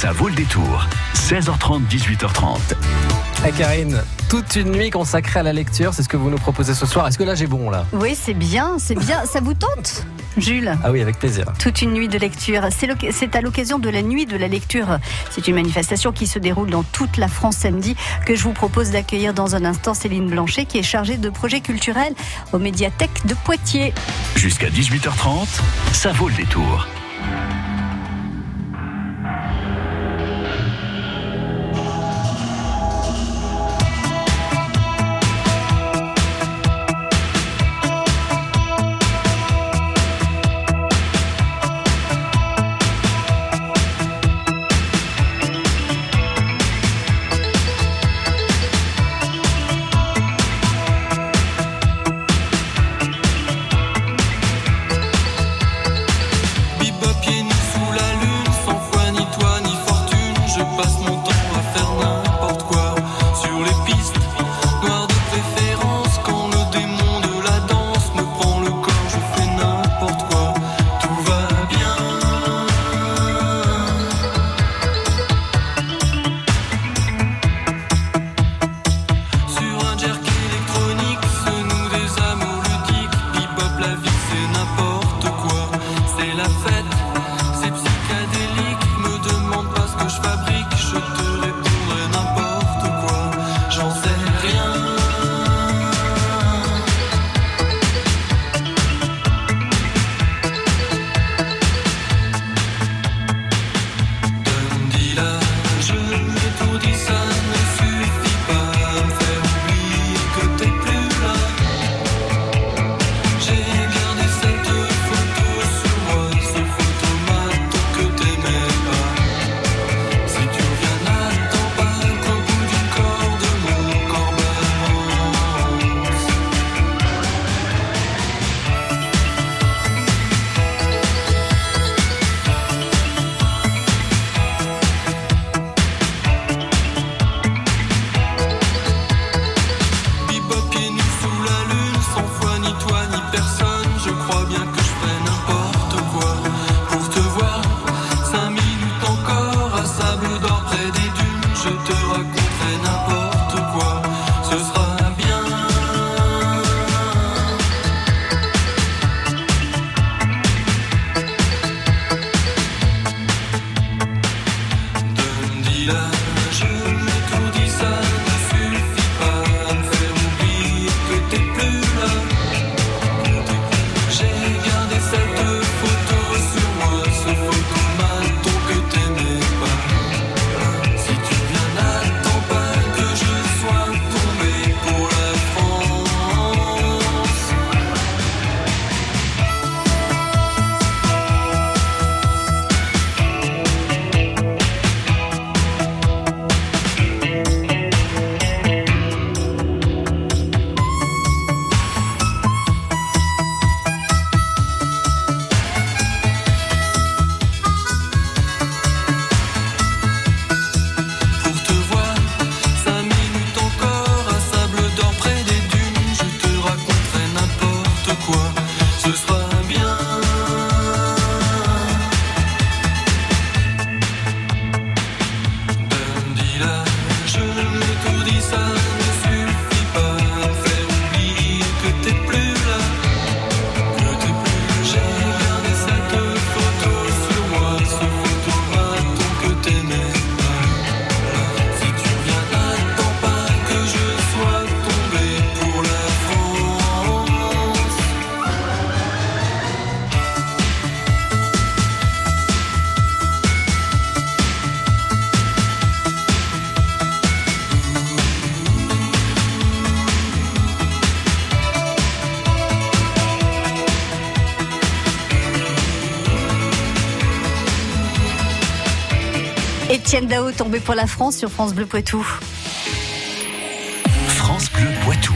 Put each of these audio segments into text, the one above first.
Ça vaut le détour. 16h30, 18h30. Hey Karine, toute une nuit consacrée à la lecture, c'est ce que vous nous proposez ce soir. Est-ce que là j'ai bon là? Oui, c'est bien, c'est bien. Ça vous tente, Jules? Ah oui, avec plaisir. Toute une nuit de lecture. C'est à l'occasion de la nuit de la lecture. C'est une manifestation qui se déroule dans toute la France samedi que je vous propose d'accueillir dans un instant Céline Blanchet qui est chargée de projets culturels aux médiathèques de Poitiers. Jusqu'à 18h30, ça vaut le détour. Étienne Dao tombé pour la France sur France Bleu Poitou. France Bleu Poitou.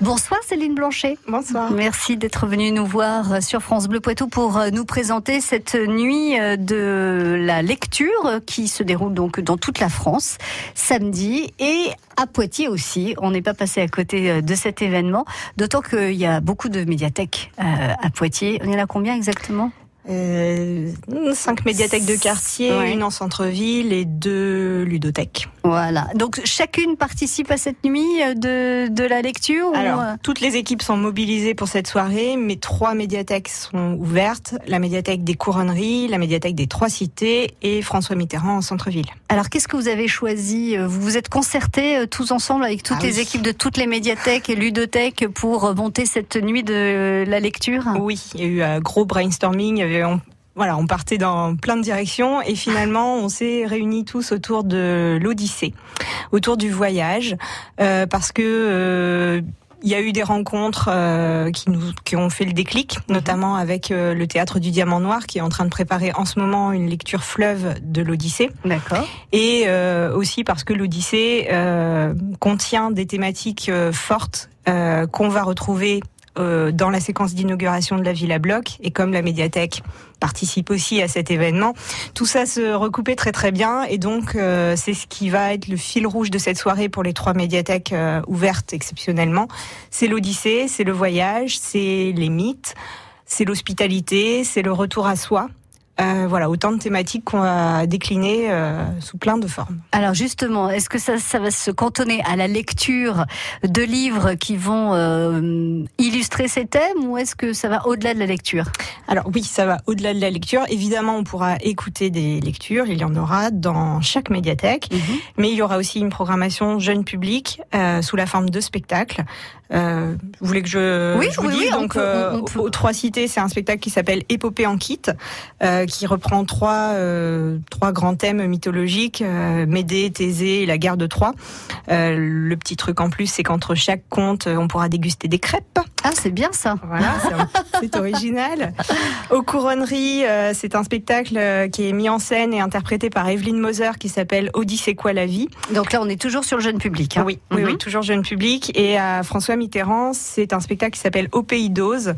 Bonsoir Céline Blanchet. Bonsoir. Merci d'être venue nous voir sur France Bleu Poitou pour euh, nous présenter cette nuit euh, de la lecture qui se déroule donc dans toute la France samedi et à Poitiers aussi. On n'est pas passé à côté euh, de cet événement, d'autant qu'il y a beaucoup de médiathèques à Poitiers. On y en a combien exactement? Euh, cinq médiathèques de quartier, une en centre-ville et deux ludothèques. Voilà. Donc chacune participe à cette nuit euh, de, de la lecture Alors, euh toutes les équipes sont mobilisées pour cette soirée, mais trois médiathèques sont ouvertes. La médiathèque des Couronneries, la médiathèque des Trois Cités et François Mitterrand en centre-ville. Alors qu'est-ce que vous avez choisi Vous vous êtes concertés tous ensemble avec toutes ah les équipes de toutes les médiathèques et ludothèques pour monter cette nuit de la lecture? Oui, il y a eu un gros brainstorming on, voilà, on partait dans plein de directions et finalement on s'est réunis tous autour de l'Odyssée, autour du voyage, euh, parce que euh, il y a eu des rencontres euh, qui nous qui ont fait le déclic, mhm. notamment avec le théâtre du Diamant Noir qui est en train de préparer en ce moment une lecture fleuve de l'Odyssée. D'accord. Et aussi parce que l'Odyssée contient des thématiques fortes qu'on va retrouver euh, dans la séquence d'inauguration de la Villa Bloc et comme la médiathèque participe aussi à cet événement, tout ça se recoupait très très bien et donc euh, c'est ce qui va être le fil rouge de cette soirée pour les trois médiathèques euh, ouvertes exceptionnellement. C'est l'Odyssée, c'est le voyage, c'est les mythes, c'est l'hospitalité, c'est le retour à soi. Euh, voilà, autant de thématiques qu'on va décliner euh, sous plein de formes. Alors justement, est-ce que ça, ça va se cantonner à la lecture de livres qui vont euh, illustrer ces thèmes ou est-ce que ça va au-delà de la lecture? Alors oui, ça va au-delà de la lecture. Évidemment, on pourra écouter des lectures, il y en aura dans chaque médiathèque, mhm. mais il y aura aussi une programmation jeune public sous la forme de spectacles. Vous voulez que je, oui, vous dise Donc, aux Trois Cités, c'est un spectacle qui s'appelle Épopée en kit qui reprend trois euh, trois grands thèmes mythologiques euh, Médée, Thésée et la guerre de Troie. Euh, le petit truc en plus, c'est qu'entre chaque conte, on pourra déguster des crêpes. Ah, c'est bien ça. Voilà, c'est original. Aux couronneries, c'est un spectacle qui est mis en scène et interprété par Evelyne Moser qui s'appelle Odyssée quoi la vie. Donc là, on est toujours sur le jeune public. Hein. Oui, oui, oui, mhm. toujours jeune public. Et à François Mitterrand, c'est un spectacle qui s'appelle Au pays d'Oz.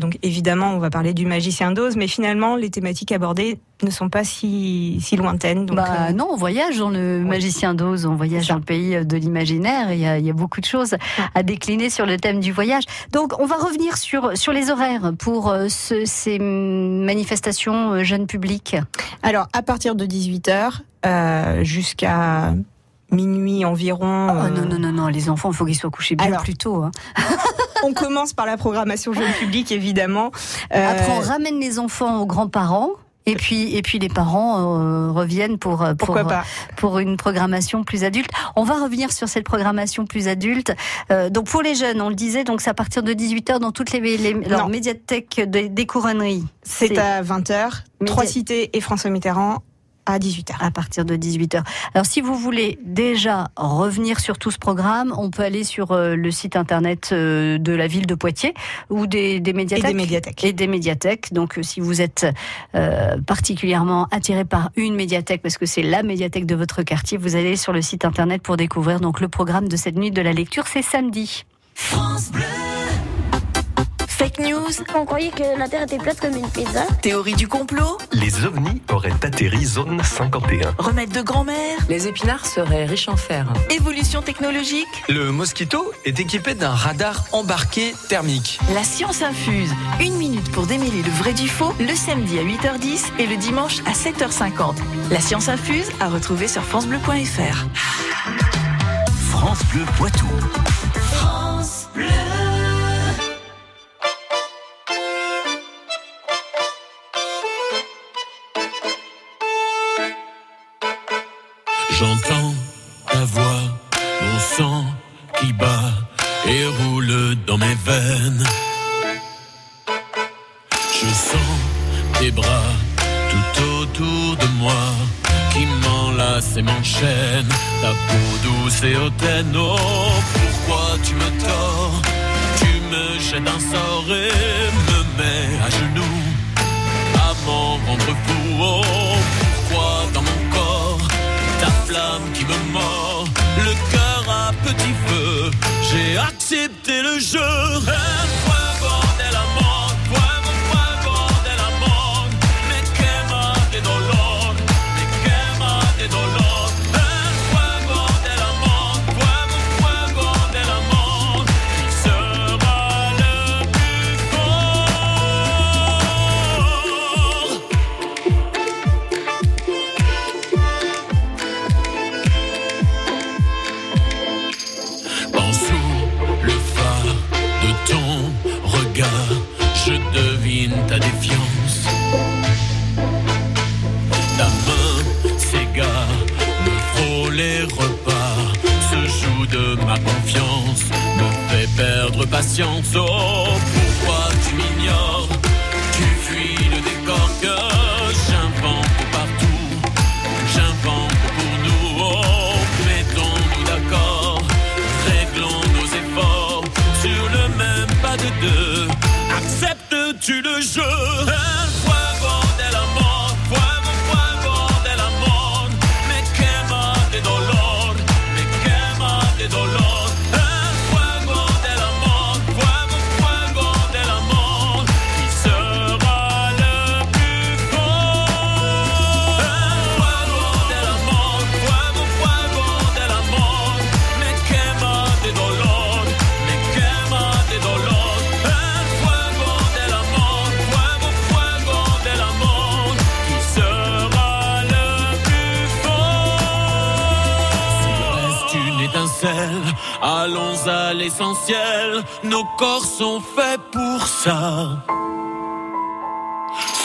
donc évidemment, on va parler du magicien d'Oz, mais finalement, les thématiques abordées ne sont pas si, si lointaines. Donc, bah, euh, Non, on voyage dans le magicien d'Oz, on voyage dans le pays de l'imaginaire, il, y a beaucoup de choses à décliner sur le thème du voyage. Donc on va revenir sur, sur les horaires pour euh, ces manifestations euh, jeunes publics. Alors à partir de 18h jusqu'à minuit environ. Oh, non, non, non, non, les enfants, il faut qu'ils soient couchés bien plus tôt. Hein. on commence par la programmation jeune public, évidemment. Après, on ramène les enfants aux grands-parents. Et puis, et puis les parents euh, reviennent pour pour, pour une programmation plus adulte. On va revenir sur cette programmation plus adulte. Euh, donc pour les jeunes, on le disait, donc c'est à partir de 18 h dans toutes les, les médiathèques des couronneries. C'est à 20 h Trois cités et François Mitterrand à 18h. À partir de 18h. Alors si vous voulez déjà revenir sur tout ce programme, on peut aller sur euh, le site internet euh, de la ville de Poitiers ou des, médiathèques. Et des médiathèques. Et des médiathèques. Donc euh, si vous êtes particulièrement attiré par une médiathèque, parce que c'est la médiathèque de votre quartier, vous allez sur le site internet pour découvrir donc le programme de cette nuit de la lecture. C'est samedi. France Bleu. Fake news. On croyait que la Terre était plate comme une pizza. Théorie du complot. Les ovnis auraient atterri zone 51. Remède de grand-mère. Les épinards seraient riches en fer. Évolution technologique. Le mosquito est équipé d'un radar embarqué thermique. La science infuse. Une minute pour démêler le vrai du faux, le samedi à 8h10 et le dimanche à 7h50. La science infuse à retrouver sur FranceBleu.fr. France Bleu Poitou. J'entends ta voix, mon sang qui bat et roule dans mes veines. Je sens tes bras tout autour de moi qui m'enlacent et m'enchaînent. Ta peau douce et hautaine, oh, pourquoi tu me tords? Tu me jettes un sort et me mets à genoux flamme qui me mord, le cœur à petit feu. J'ai accepté le jeu. Oh, pourquoi tu m'ignores? Tu fuis le décor que j'invente partout. J'invente pour nous. Oh, mettons-nous d'accord. Réglons nos efforts sur le même pas de deux. Acceptes-tu le jeu? Allons à l'essentiel. Nos corps sont faits pour ça.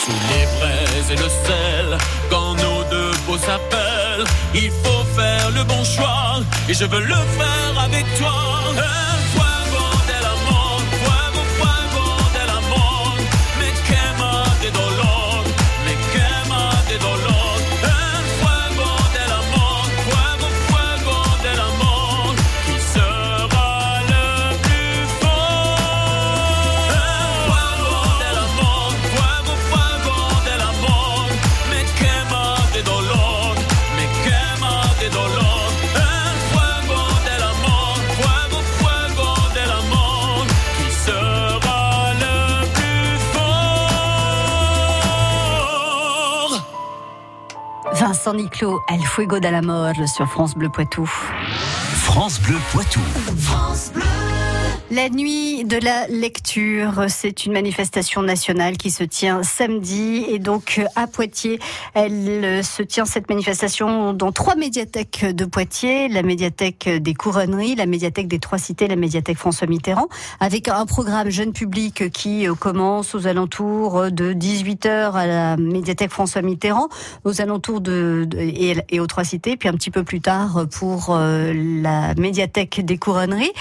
Sous les braises et le sel, quand nos deux peaux s'appellent, il faut faire le bon choix. Et je veux le faire avec toi. Vincent Niclot, El Fuego de la Mort sur France Bleu Poitou. France Bleu Poitou. La nuit de la lecture, c'est une manifestation nationale qui se tient samedi et donc à Poitiers, elle euh, se tient cette manifestation dans trois médiathèques de Poitiers, la médiathèque des Couronneries, la médiathèque des Trois Cités, la médiathèque François Mitterrand, avec un programme jeune public qui euh, commence aux alentours de 18h à la médiathèque François Mitterrand, aux alentours de, et, et aux Trois Cités, puis un petit peu plus tard pour euh, la médiathèque des Couronneries.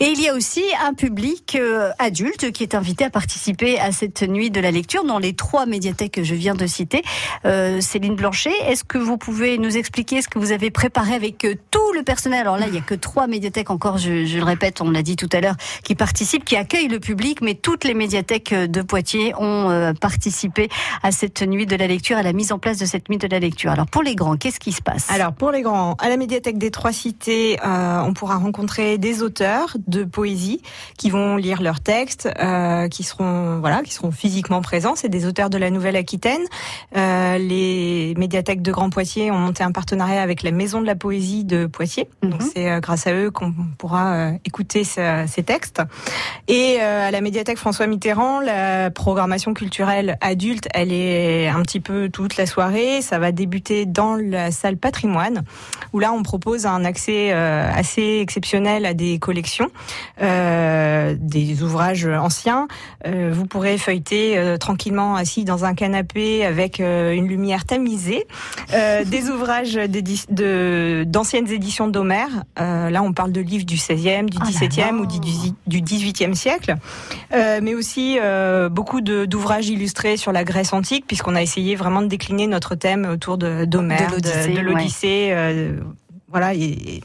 Et il y a aussi un public euh, adulte qui est invité à participer à cette nuit de la lecture dans les trois médiathèques que je viens de citer. Euh, Céline Blanchet, est-ce que vous pouvez nous expliquer ce que vous avez préparé avec euh, tout le personnel? Alors là, il n'y a que trois médiathèques encore, je, je le répète, on l'a dit tout à l'heure, qui participent, qui accueillent le public, mais toutes les médiathèques de Poitiers ont euh, participé à cette nuit de la lecture, à la mise en place de cette nuit de la lecture. Alors pour les grands, qu'est-ce qui se passe? Alors pour les grands, à la médiathèque des Trois Cités, euh, on pourra rencontrer des auteurs de poésie qui vont lire leurs textes, euh, qui seront voilà, qui seront physiquement présents. C'est des auteurs de la Nouvelle-Aquitaine. Euh, les médiathèques de Grand Poitiers ont monté un partenariat avec la Maison de la Poésie de Poitiers. Donc Mhm. c'est euh, grâce à eux qu'on pourra euh, écouter ce- ces textes. Et euh, à la médiathèque François Mitterrand, la programmation culturelle adulte, elle est un petit peu toute la soirée. Ça va débuter dans la salle patrimoine, où là on propose un accès euh, assez exceptionnel à des collections, euh, des ouvrages anciens. Euh, vous pourrez feuilleter euh, tranquillement assis dans un canapé avec euh, une lumière tamisée, euh, des ouvrages de- d'anciennes éditions d'Homère. Euh, là on parle de livres du 16e, du Ah là 17e là. ou du, du 18e siècle, Euh, mais aussi euh, beaucoup d'ouvrages illustrés sur la Grèce antique, puisqu'on a essayé vraiment de décliner notre thème autour d'Homère, De l'Odyssée, de, l'Odyssée, euh, voilà, et, et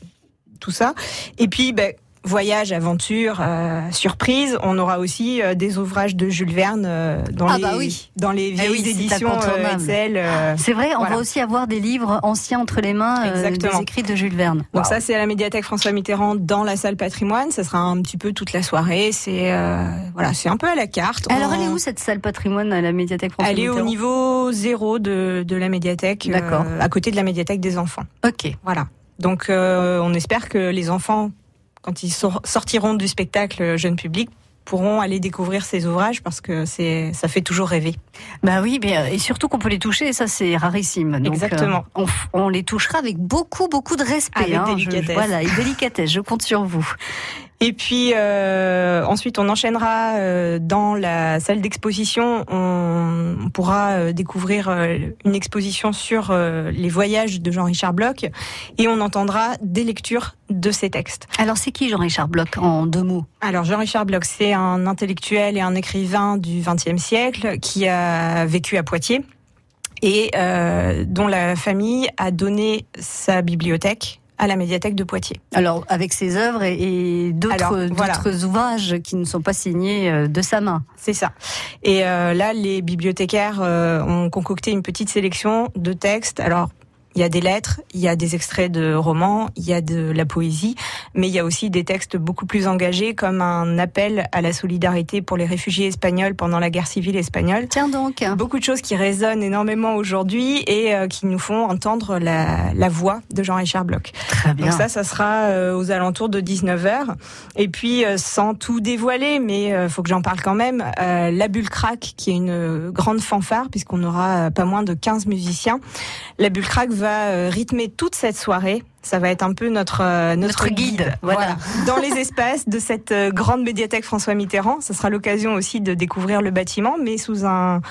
tout ça. Et puis, ben, voyage, aventure, euh, surprise. On aura aussi euh, des ouvrages de Jules Verne euh, dans, Ah les, bah oui. dans les Eh vieilles oui, éditions euh, euh, C'est vrai, on Voilà. va aussi avoir des livres anciens entre les mains, euh, des écrits de Jules Verne. Donc ça, c'est à la médiathèque François Mitterrand dans la salle patrimoine. Ça sera un petit peu toute la soirée. C'est euh, voilà, c'est un peu à la carte. Alors, On- elle est où cette salle patrimoine à la médiathèque François Elle est au niveau zéro de, de la médiathèque, D'accord. euh, à côté de la médiathèque des enfants. Ok. Voilà. Donc euh, on espère que les enfants, quand ils sor- sortiront du spectacle jeune public, pourront aller découvrir ces ouvrages parce que c'est ça fait toujours rêver. Bah oui, mais, euh, et surtout qu'on peut les toucher, et ça c'est rarissime. Donc, Exactement. euh, on, les touchera avec beaucoup, beaucoup de respect. Avec hein, je- délicatesse. voilà, et délicatesse, je compte sur vous. Et puis euh, ensuite, on enchaînera euh, dans la salle d'exposition. On, on pourra euh, découvrir euh, une exposition sur euh, les voyages de Jean-Richard Bloch et on entendra des lectures de ses textes. Alors c'est qui Jean-Richard Bloch en deux mots? Alors Jean-Richard Bloch, c'est un intellectuel et un écrivain du XXe siècle qui a vécu à Poitiers et euh, dont la famille a donné sa bibliothèque à la médiathèque de Poitiers. Alors avec ses œuvres et, et d'autres Alors, voilà. d'autres ouvrages qui ne sont pas signés euh, de sa main. C'est ça. Et euh, là, les bibliothécaires euh, ont concocté une petite sélection de textes. Alors, il y a des lettres, il y a des extraits de romans, il y a de la poésie, mais il y a aussi des textes beaucoup plus engagés, comme un appel à la solidarité pour les réfugiés espagnols pendant la guerre civile espagnole. Tiens donc. Beaucoup de choses qui résonnent énormément aujourd'hui et euh, qui nous font entendre la, la voix de Jean-Richard Bloch. Très bien. Donc ça, ça sera euh, aux alentours de 19h. Et puis, euh, sans tout dévoiler, mais faut que j'en parle quand même, La Bulle Crack, qui est une grande fanfare, puisqu'on aura pas moins de 15 musiciens. La Bulle va euh, rythmer toute cette soirée. Ça va être un peu notre euh, notre, Notre guide, voilà. dans les espaces de cette euh, grande médiathèque François Mitterrand. Ça sera l'occasion aussi de découvrir le bâtiment, mais sous un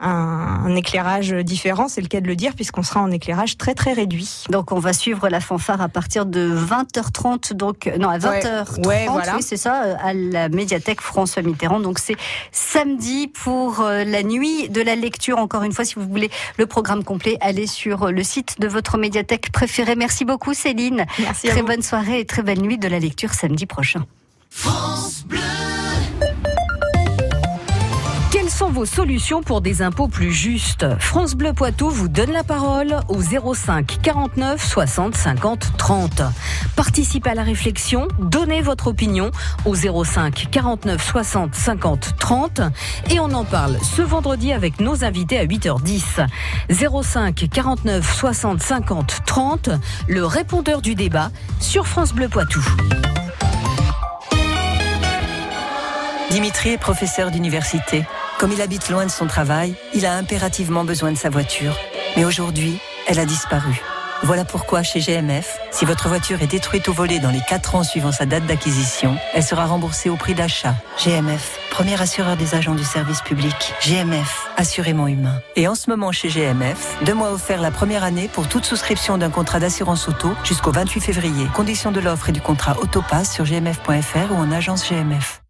un, un éclairage différent, c'est le cas de le dire, puisqu'on sera en éclairage très très réduit. Donc on va suivre la fanfare à partir de 20h30, donc non à 20h30, Ouais, voilà. oui, c'est ça, euh, à la médiathèque François Mitterrand. Donc c'est samedi pour euh, la nuit de la lecture. Encore une fois, si vous voulez le programme complet, allez sur euh, le site de votre médiathèque préférée. Merci beaucoup Céline. Merci. à Très vous. bonne soirée et très belle nuit de la lecture samedi prochain. Quelles sont vos solutions pour des impôts plus justes? France Bleu Poitou vous donne la parole au 05 49 60 50 30. Participez à la réflexion, donnez votre opinion au 05 49 60 50 30 et on en parle ce vendredi avec nos invités à 8h10. 05 49 60 50 30, le répondeur du débat sur France Bleu Poitou. Dimitri est professeur d'université. Comme il habite loin de son travail, il a impérativement besoin de sa voiture. Mais aujourd'hui, elle a disparu. Voilà pourquoi chez GMF, si votre voiture est détruite ou volée dans les 4 ans suivant sa date d'acquisition, elle sera remboursée au prix d'achat. GMF, premier assureur des agents du service public. GMF, assurément humain. Et en ce moment chez GMF, deux mois offerts la première année pour toute souscription d'un contrat d'assurance auto jusqu'au 28 février. Conditions de l'offre et du contrat Autopass sur gmf.fr ou en agence GMF.